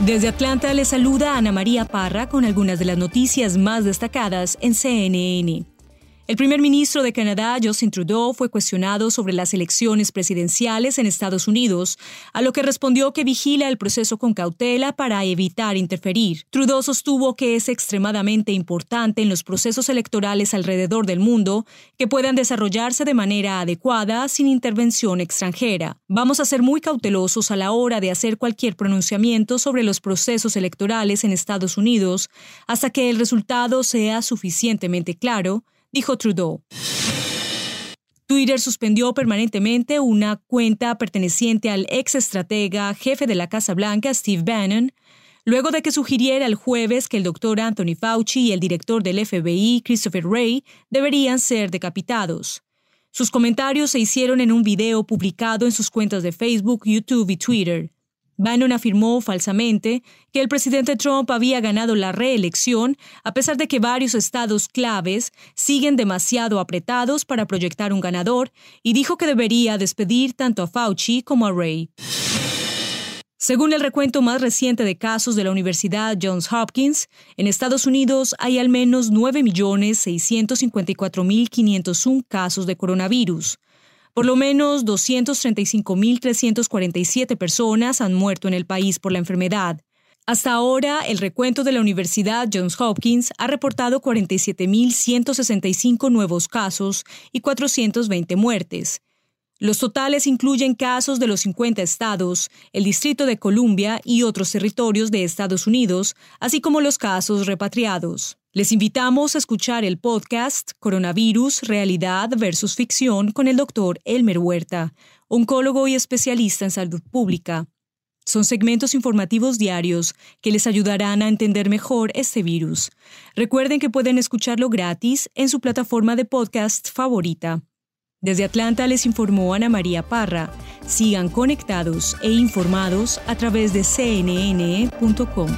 Desde Atlanta le saluda Ana María Parra con algunas de las noticias más destacadas en CNN. El primer ministro de Canadá, Justin Trudeau, fue cuestionado sobre las elecciones presidenciales en Estados Unidos, a lo que respondió que vigila el proceso con cautela para evitar interferir. Trudeau sostuvo que es extremadamente importante en los procesos electorales alrededor del mundo que puedan desarrollarse de manera adecuada sin intervención extranjera. Vamos a ser muy cautelosos a la hora de hacer cualquier pronunciamiento sobre los procesos electorales en Estados Unidos hasta que el resultado sea suficientemente claro, dijo Trudeau. Twitter suspendió permanentemente una cuenta perteneciente al ex estratega jefe de la Casa Blanca, Steve Bannon, luego de que sugiriera el jueves que el doctor Anthony Fauci y el director del FBI, Christopher Wray, deberían ser decapitados. Sus comentarios se hicieron en un video publicado en sus cuentas de Facebook, YouTube y Twitter. Bannon afirmó falsamente que el presidente Trump había ganado la reelección a pesar de que varios estados claves siguen demasiado apretados para proyectar un ganador y dijo que debería despedir tanto a Fauci como a Ray. Según el recuento más reciente de casos de la Universidad Johns Hopkins, en Estados Unidos hay al menos 9.654.501 casos de coronavirus, por lo menos 235.347 personas han muerto en el país por la enfermedad. Hasta ahora, el recuento de la Universidad Johns Hopkins ha reportado 47.165 nuevos casos y 420 muertes. Los totales incluyen casos de los 50 estados, el Distrito de Columbia y otros territorios de Estados Unidos, así como los casos repatriados. Les invitamos a escuchar el podcast Coronavirus, Realidad versus Ficción con el doctor Elmer Huerta, oncólogo y especialista en salud pública. Son segmentos informativos diarios que les ayudarán a entender mejor este virus. Recuerden que pueden escucharlo gratis en su plataforma de podcast favorita. Desde Atlanta les informó Ana María Parra. Sigan conectados e informados a través de cnn.com.